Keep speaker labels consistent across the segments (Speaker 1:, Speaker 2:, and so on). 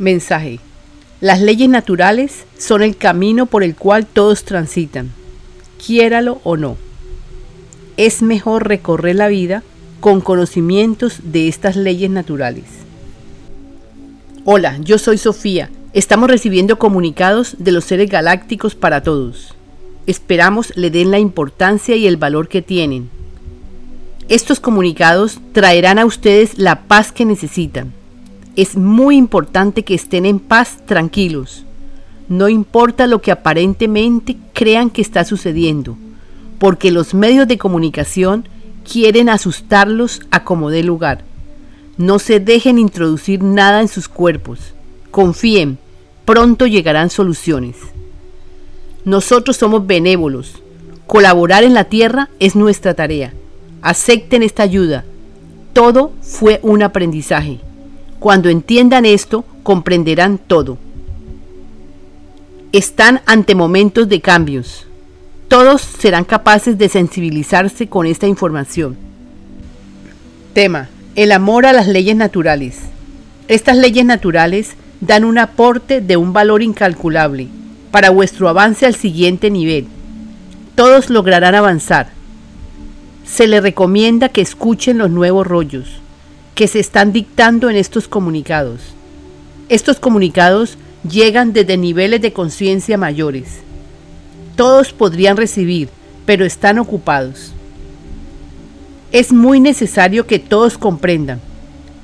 Speaker 1: Mensaje. Las leyes naturales son el camino por el cual todos transitan, quiéralo o no. Es mejor recorrer la vida con conocimientos de estas leyes naturales. Hola, yo soy Sofía. Estamos recibiendo comunicados de los seres galácticos para todos. Esperamos le den la importancia y el valor que tienen. Estos comunicados traerán a ustedes la paz que necesitan es muy importante que estén en paz tranquilos. No importa lo que aparentemente crean que está sucediendo, porque los medios de comunicación quieren asustarlos a como dé lugar. No se dejen introducir nada en sus cuerpos. Confíen, pronto llegarán soluciones. Nosotros somos benévolos. Colaborar en la tierra es nuestra tarea. Acepten esta ayuda. Todo fue un aprendizaje. Cuando entiendan esto, comprenderán todo. Están ante momentos de cambios. Todos serán capaces de sensibilizarse con esta información. Tema. El amor a las leyes naturales. Estas leyes naturales dan un aporte de un valor incalculable para vuestro avance al siguiente nivel. Todos lograrán avanzar. Se les recomienda que escuchen los nuevos rollos que se están dictando en estos comunicados. Estos comunicados llegan desde niveles de conciencia mayores. Todos podrían recibir, pero están ocupados. Es muy necesario que todos comprendan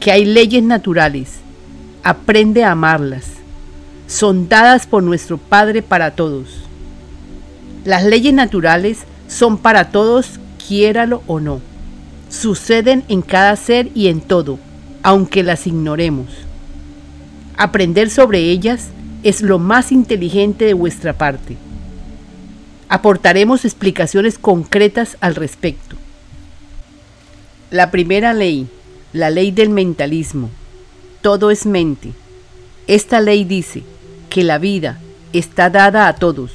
Speaker 1: que hay leyes naturales. Aprende a amarlas. Son dadas por nuestro Padre para todos. Las leyes naturales son para todos, quiéralo o no suceden en cada ser y en todo, aunque las ignoremos. Aprender sobre ellas es lo más inteligente de vuestra parte. Aportaremos explicaciones concretas al respecto. La primera ley, la ley del mentalismo. Todo es mente. Esta ley dice que la vida está dada a todos.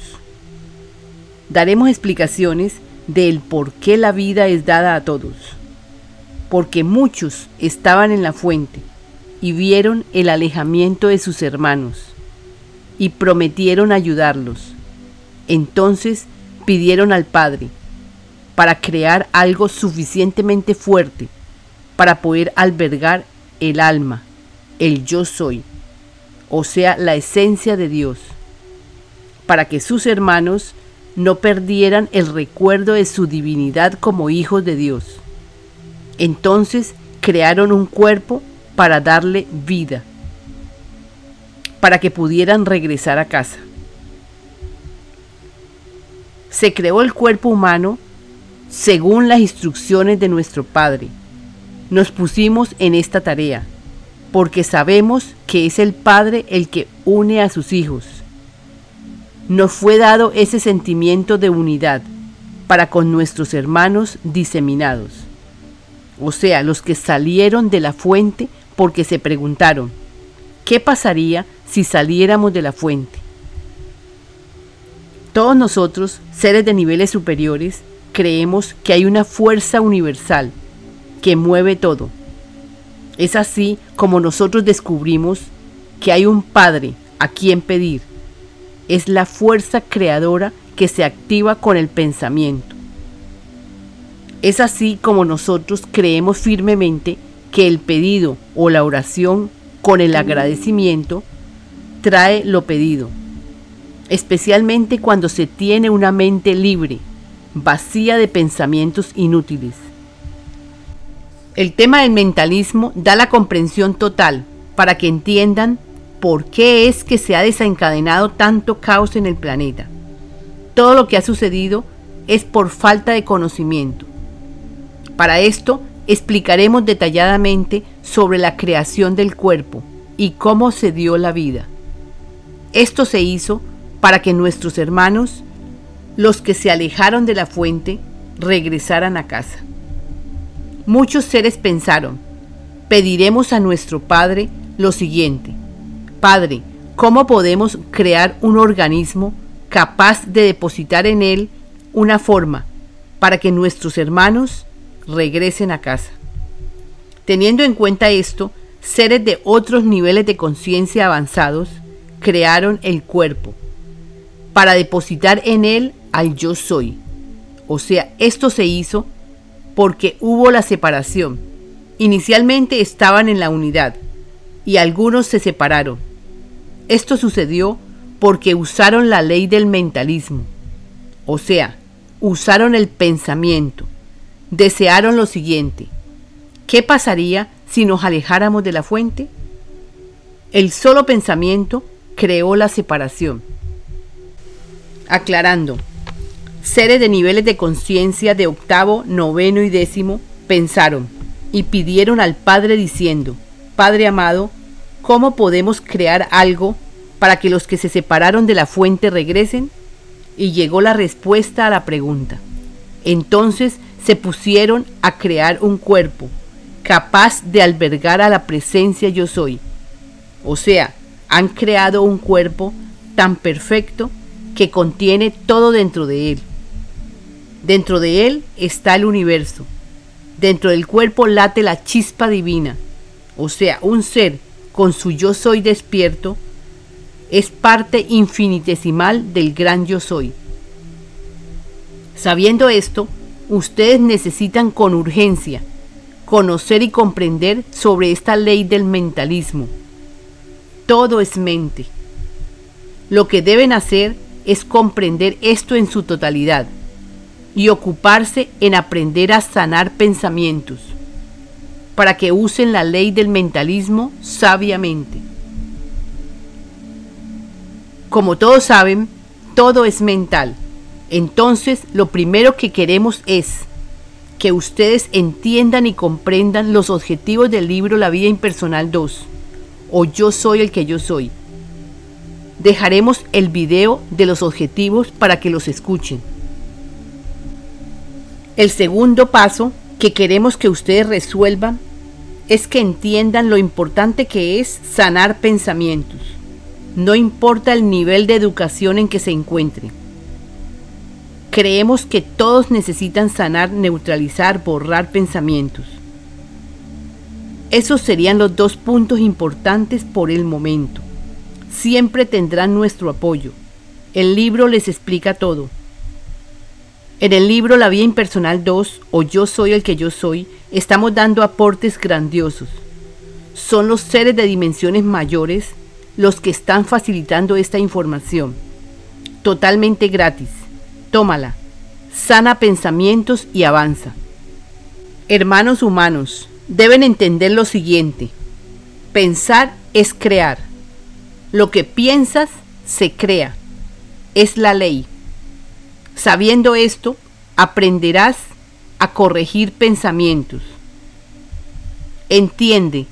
Speaker 1: Daremos explicaciones del por qué la vida es dada a todos porque muchos estaban en la fuente y vieron el alejamiento de sus hermanos y prometieron ayudarlos. Entonces pidieron al Padre para crear algo suficientemente fuerte para poder albergar el alma, el yo soy, o sea, la esencia de Dios, para que sus hermanos no perdieran el recuerdo de su divinidad como hijos de Dios. Entonces crearon un cuerpo para darle vida, para que pudieran regresar a casa. Se creó el cuerpo humano según las instrucciones de nuestro Padre. Nos pusimos en esta tarea, porque sabemos que es el Padre el que une a sus hijos. Nos fue dado ese sentimiento de unidad para con nuestros hermanos diseminados o sea, los que salieron de la fuente porque se preguntaron, ¿qué pasaría si saliéramos de la fuente? Todos nosotros, seres de niveles superiores, creemos que hay una fuerza universal que mueve todo. Es así como nosotros descubrimos que hay un Padre a quien pedir. Es la fuerza creadora que se activa con el pensamiento. Es así como nosotros creemos firmemente que el pedido o la oración con el agradecimiento trae lo pedido, especialmente cuando se tiene una mente libre, vacía de pensamientos inútiles. El tema del mentalismo da la comprensión total para que entiendan por qué es que se ha desencadenado tanto caos en el planeta. Todo lo que ha sucedido es por falta de conocimiento para esto explicaremos detalladamente sobre la creación del cuerpo y cómo se dio la vida. Esto se hizo para que nuestros hermanos, los que se alejaron de la fuente, regresaran a casa. Muchos seres pensaron, pediremos a nuestro Padre lo siguiente, Padre, ¿cómo podemos crear un organismo capaz de depositar en él una forma para que nuestros hermanos regresen a casa. Teniendo en cuenta esto, seres de otros niveles de conciencia avanzados crearon el cuerpo para depositar en él al yo soy. O sea, esto se hizo porque hubo la separación. Inicialmente estaban en la unidad y algunos se separaron. Esto sucedió porque usaron la ley del mentalismo. O sea, usaron el pensamiento. Desearon lo siguiente. ¿Qué pasaría si nos alejáramos de la fuente? El solo pensamiento creó la separación. Aclarando, seres de niveles de conciencia de octavo, noveno y décimo pensaron y pidieron al Padre diciendo, Padre amado, ¿cómo podemos crear algo para que los que se separaron de la fuente regresen? Y llegó la respuesta a la pregunta. Entonces se pusieron a crear un cuerpo capaz de albergar a la presencia yo soy. O sea, han creado un cuerpo tan perfecto que contiene todo dentro de él. Dentro de él está el universo. Dentro del cuerpo late la chispa divina. O sea, un ser con su yo soy despierto es parte infinitesimal del gran yo soy. Sabiendo esto, ustedes necesitan con urgencia conocer y comprender sobre esta ley del mentalismo. Todo es mente. Lo que deben hacer es comprender esto en su totalidad y ocuparse en aprender a sanar pensamientos para que usen la ley del mentalismo sabiamente. Como todos saben, todo es mental. Entonces, lo primero que queremos es que ustedes entiendan y comprendan los objetivos del libro La vida impersonal 2, o Yo soy el que yo soy. Dejaremos el video de los objetivos para que los escuchen. El segundo paso que queremos que ustedes resuelvan es que entiendan lo importante que es sanar pensamientos. No importa el nivel de educación en que se encuentren. Creemos que todos necesitan sanar, neutralizar, borrar pensamientos. Esos serían los dos puntos importantes por el momento. Siempre tendrán nuestro apoyo. El libro les explica todo. En el libro La Vida Impersonal 2 o Yo Soy el que yo soy, estamos dando aportes grandiosos. Son los seres de dimensiones mayores los que están facilitando esta información. Totalmente gratis. Tómala. Sana pensamientos y avanza. Hermanos humanos, deben entender lo siguiente. Pensar es crear. Lo que piensas se crea. Es la ley. Sabiendo esto, aprenderás a corregir pensamientos. Entiende,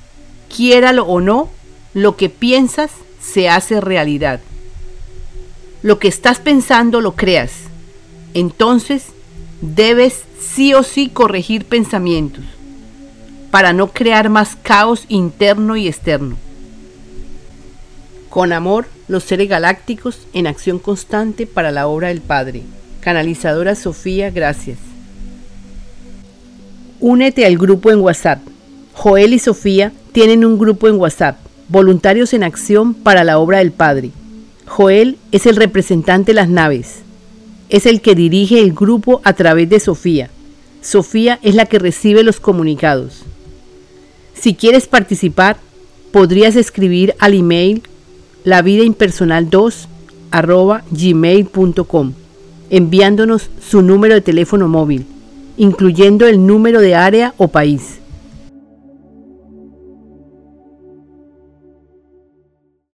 Speaker 1: quiéralo o no, lo que piensas se hace realidad. Lo que estás pensando lo creas. Entonces, debes sí o sí corregir pensamientos para no crear más caos interno y externo. Con amor, los seres galácticos en acción constante para la obra del Padre. Canalizadora Sofía, gracias. Únete al grupo en WhatsApp. Joel y Sofía tienen un grupo en WhatsApp, Voluntarios en Acción para la Obra del Padre. Joel es el representante de las naves. Es el que dirige el grupo a través de Sofía. Sofía es la que recibe los comunicados. Si quieres participar, podrías escribir al email lavidaimpersonal2 gmail.com enviándonos su número de teléfono móvil, incluyendo el número de área o país.